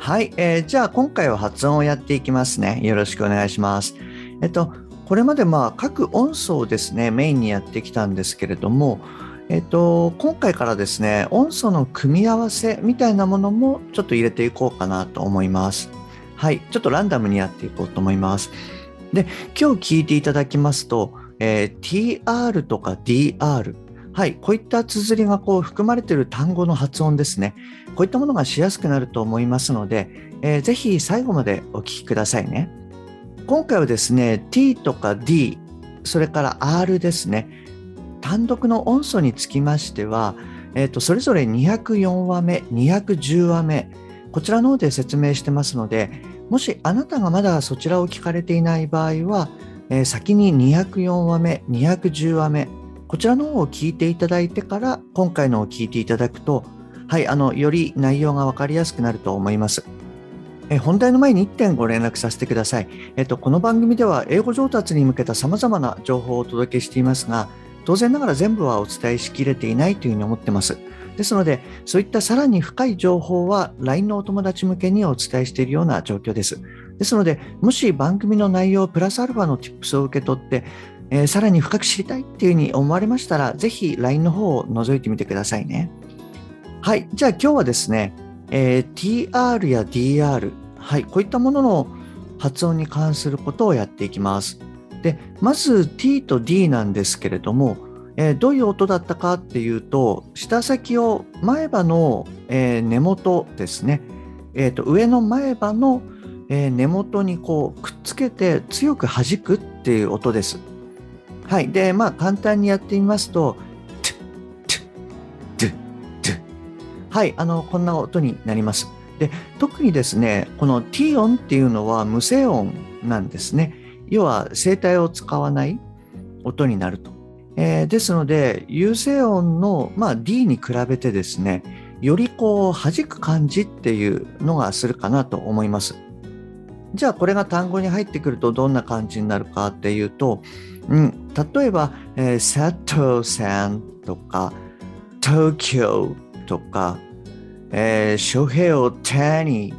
はい、えー、じゃあ今回は発音をやっていきますねよろしくお願いしますえっと、これまでまあ各音素をですね、メインにやってきたんですけれども、えっと、今回からですね、音素の組み合わせみたいなものもちょっと入れていこうかなと思います。はい、ちょっとランダムにやっていこうと思います。で、今日聞いていただきますと、えー、TR とか DR、はい、こういった綴りがこう含まれている単語の発音ですね。こういったものがしやすくなると思いますので、えー、ぜひ最後までお聞きくださいね。今回はですね T とか D それから R ですね単独の音素につきましては、えー、とそれぞれ204話目210話目こちらの方で説明してますのでもしあなたがまだそちらを聞かれていない場合は、えー、先に204話目210話目こちらの方を聞いていただいてから今回のを聞いていただくとはいあのより内容が分かりやすくなると思います。本題の前に1点ご連絡させてください。えっと、この番組では英語上達に向けた様々な情報をお届けしていますが、当然ながら全部はお伝えしきれていないというふうに思ってます。ですので、そういったさらに深い情報は LINE のお友達向けにお伝えしているような状況です。ですので、もし番組の内容プラスアルファの Tips を受け取って、えー、さらに深く知りたいっていうふうに思われましたら、ぜひ LINE の方を覗いてみてくださいね。はい。じゃあ今日はですね、えー、TR や DR、はい、こういったものの発音に関することをやっていきます。で、まず T と D なんですけれども、えー、どういう音だったかっていうと、舌先を前歯の、えー、根元ですね、えーと、上の前歯の、えー、根元にこうくっつけて強く弾くっていう音です。はい。で、まあ簡単にやってみますと、はい、あの、こんな音になります。で、特にですね、この T 音っていうのは無声音なんですね。要は声帯を使わない音になると。えー、ですので、有声音の、まあ、D に比べてですね、よりこう弾く感じっていうのがするかなと思います。じゃあこれが単語に入ってくるとどんな感じになるかっていうと、うん、例えば、えー、佐藤さんとか東京とか、えー、ショヘオタニ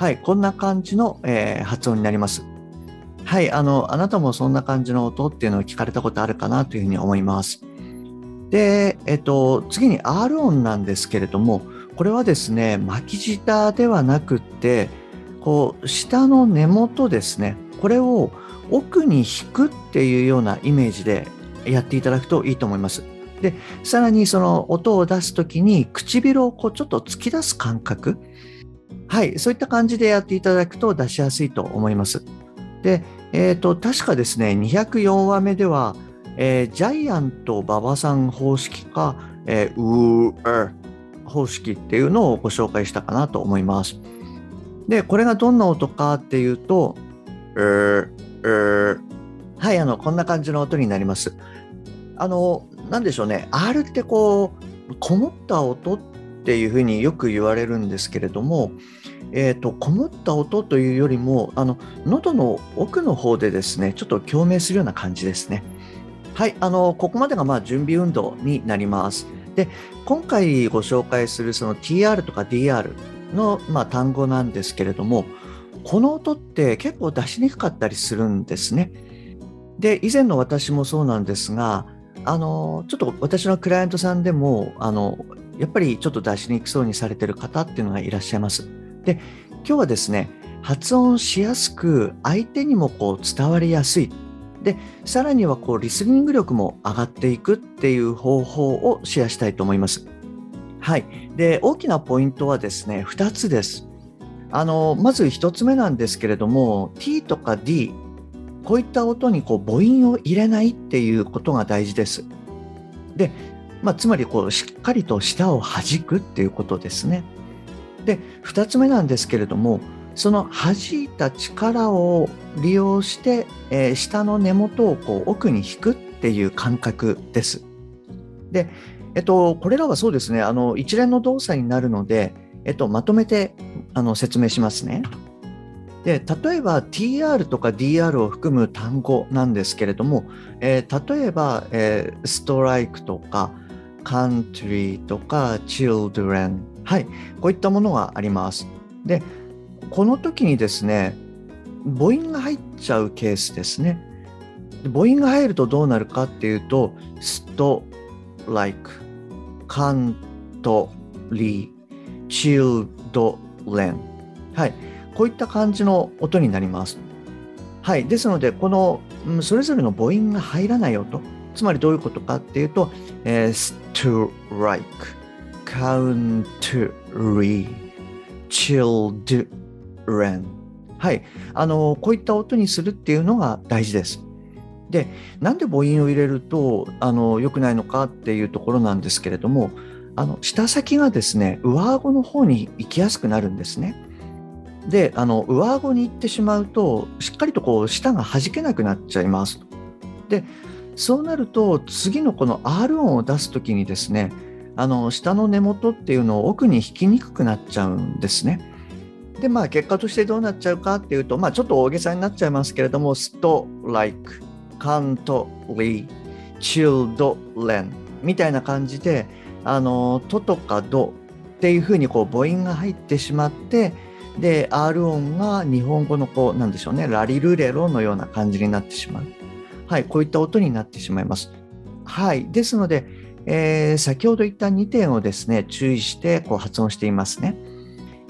はい、こんな感じの、えー、発音になります。はい、あの、あなたもそんな感じの音っていうのを聞かれたことあるかなというふうに思います。で、えっと、次に R 音なんですけれども、これはですね、巻き舌ではなくって、こう、下の根元ですね、これを奥に引くっていうようなイメージでやっていただくといいと思います。で、さらにその音を出すときに唇をこうちょっと突き出す感覚。はい、そういった感じでやっていただくと出しやすいと思います。で、えっ、ー、と、確かですね、204話目では、えー、ジャイアント馬場さん方式か、えー、ウー方式っていうのをご紹介したかなと思います。で、これがどんな音かっていうと、えー、こんな感じの音になります。あの、なんでしょうね、R ってこう、こもった音っていうふうによく言われるんですけれども、えーと、こもった音というよりもあの喉の奥の方でですねちょっと共鳴するような感じですね。はいあのここまでがまあ準備運動になります。で今回ご紹介するその TR とか DR の、まあ、単語なんですけれどもこの音って結構出しにくかったりするんですね。で以前の私もそうなんですがあのちょっと私のクライアントさんでもあのやっぱりちょっと出しにくそうにされてる方っていうのがいらっしゃいます。で今日はですね発音しやすく相手にもこう伝わりやすいでさらにはこうリスニング力も上がっていくっていう方法をシェアしたいと思います。はい。で、大きなポイントはですね、2つです。あの、まず1つ目なんですけれども、T とか D こういった音にこう母音を入れないっていうことが大事です。で、まあ、つまりこうしっかりと舌を弾くっていうことですね。で、2つ目なんですけれども、その弾いた力を利用して、えー、下の根元をこう奥に引くっていう感覚です。で、えっと、これらはそうですね、あの一連の動作になるので、えっと、まとめてあの説明しますね。で例えば TR とか DR を含む単語なんですけれども、えー、例えば、えー、ストライクとか country とか children はいこういったものがあります。でこの時にですね母音が入っちゃうケースですね。母音が入るとどうなるかっていうとストライクカントリチルドレンはい。こういった感じの音になります。はい、ですので、このそれぞれの母音が入らない音、つまりどういうことかっていうと、えー、strike, country, children。はい、あのこういった音にするっていうのが大事です。で、なんで母音を入れるとあの良くないのかっていうところなんですけれども、あの舌先がですね、上顎の方に行きやすくなるんですね。であの上顎に行ってしまうとしっかりとこう舌が弾けなくなっちゃいます。でそうなると次のこの R 音を出す時にですねあの下の根元っていうのを奥に引きにくくなっちゃうんですね。でまあ結果としてどうなっちゃうかっていうとまあちょっと大げさになっちゃいますけれどもストライクカントリーチルドレンみたいな感じであのトとかドっていうふうにこう母音が入ってしまってで R 音が日本語のこうなんでしょうねラリルレロのような感じになってしまう。はいこういった音になってしまいます。はいですので、えー、先ほど言った2点をですね注意してこう発音していますね、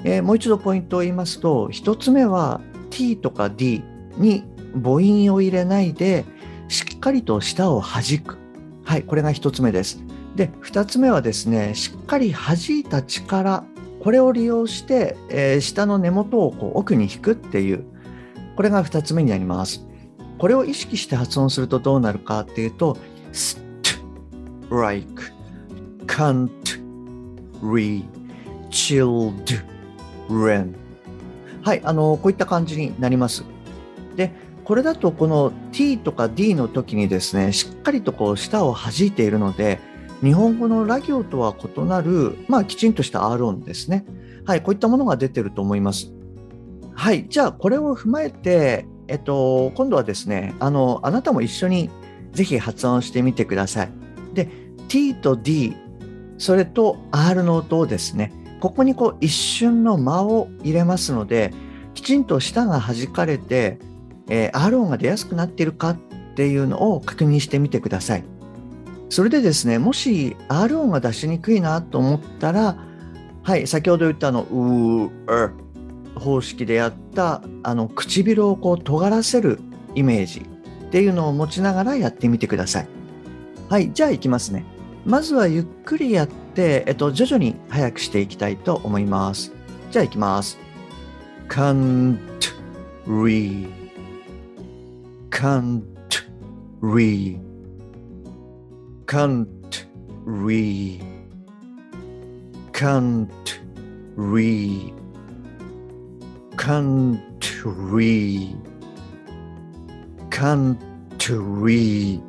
えー、もう一度ポイントを言いますと1つ目は T とか D に母音を入れないでしっかりと舌を弾く。はいこれが1つ目です。で2つ目はですねしっかり弾いた力これを利用して、えー、下の根元をこう奥に引くっていうこれが2つ目になります。これを意識して発音するとどうなるかっていうと st like can't re chilled ren はいあのこういった感じになります。でこれだとこの T とか D の時にですねしっかりとこう舌を弾いているので日本語のラ行とは異なる、まあ、きちんとした R 音ですね。はい、こういったものが出てると思います。はい、じゃあこれを踏まえて、えっと、今度はですね、あの、あなたも一緒にぜひ発音してみてください。で、T と D、それと R の音をですね、ここにこう一瞬の間を入れますので、きちんと舌が弾かれて、えー、R 音が出やすくなっているかっていうのを確認してみてください。それでですね、もし R 音が出しにくいなと思ったら、はい、先ほど言ったあの、うー、方式でやったあの唇をこう尖らせるイメージっていうのを持ちながらやってみてください。はい、じゃあいきますね。まずはゆっくりやって、えっと、徐々に早くしていきたいと思います。じゃあいきます。can't read can't read can't read can't read can't re can't read country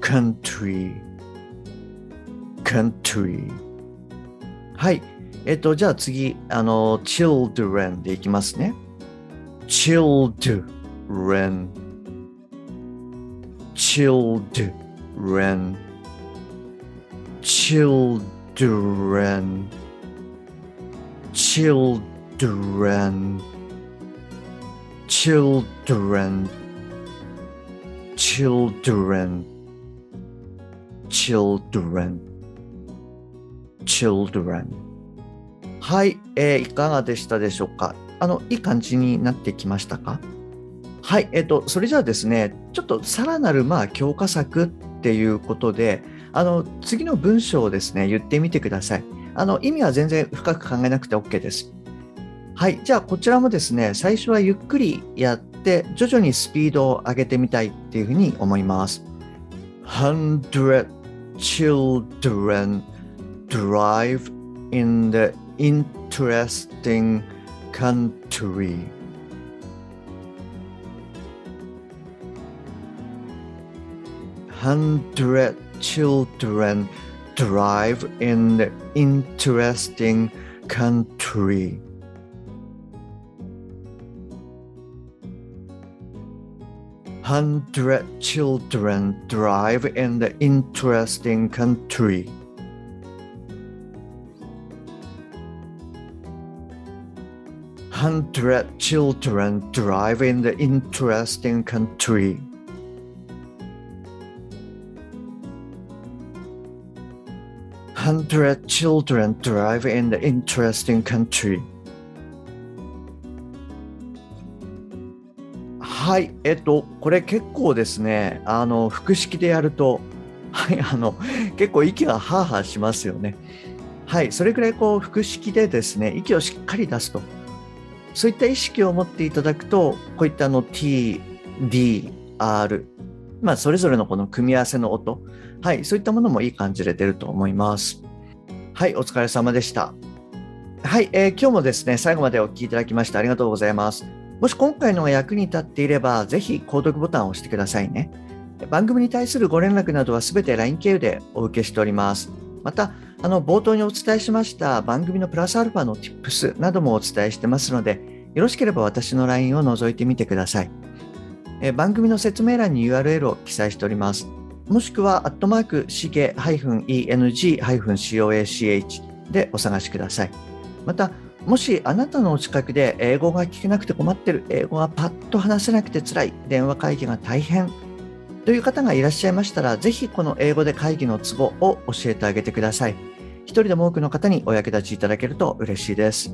country country はいえっとじゃあ次あの children でいきますね children children children children children children children children はい、えー、いかがでしたでしょうかあのいい感じになってきましたかはい、えっと、それじゃあですね、ちょっとさらなるまあ強化策っていうことで、あの次の文章をですね、言ってみてください。あの意味は全然深く考えなくて OK です。はい、じゃあこちらもですね、最初はゆっくりやって、徐々にスピードを上げてみたいっていうふうに思います。100 children drive in the interesting country. Hundred children drive in the interesting country. Hundred children drive in the interesting country. Hundred children drive in the interesting country. Hundred children drive in the interesting country. はい、えっと、これ結構ですね、あの、複式でやると、はい、あの、結構息がハーハーしますよね。はい、それぐらいこう、複式でですね、息をしっかり出すと。そういった意識を持っていただくと、こういったあの T、D、R、まあ、それぞれのこの組み合わせの音、はい、そういったものもいい感じで出ると思います。はい、お疲れ様でした。はい、えー今日もですね、最後までお聞きいただきましてありがとうございます。もし今回のが役に立っていれば、ぜひ購読ボタンを押してくださいね。番組に対するご連絡などはすべて LINE 経由でお受けしております。また、あの冒頭にお伝えしました番組のプラスアルファの Tips などもお伝えしてますので、よろしければ私の LINE を覗いてみてください。え番組の説明欄に URL を記載しております。もしくは、アットマーク、しげ -eng-coach でお探しください。また、もしあなたのお近くで英語が聞けなくて困ってる、英語がパッと話せなくて辛い、電話会議が大変という方がいらっしゃいましたら、ぜひこの英語で会議のツボを教えてあげてください。一人でも多くの方にお役立ちいただけると嬉しいです。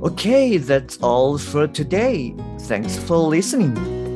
Okay, that's all for today. Thanks for listening.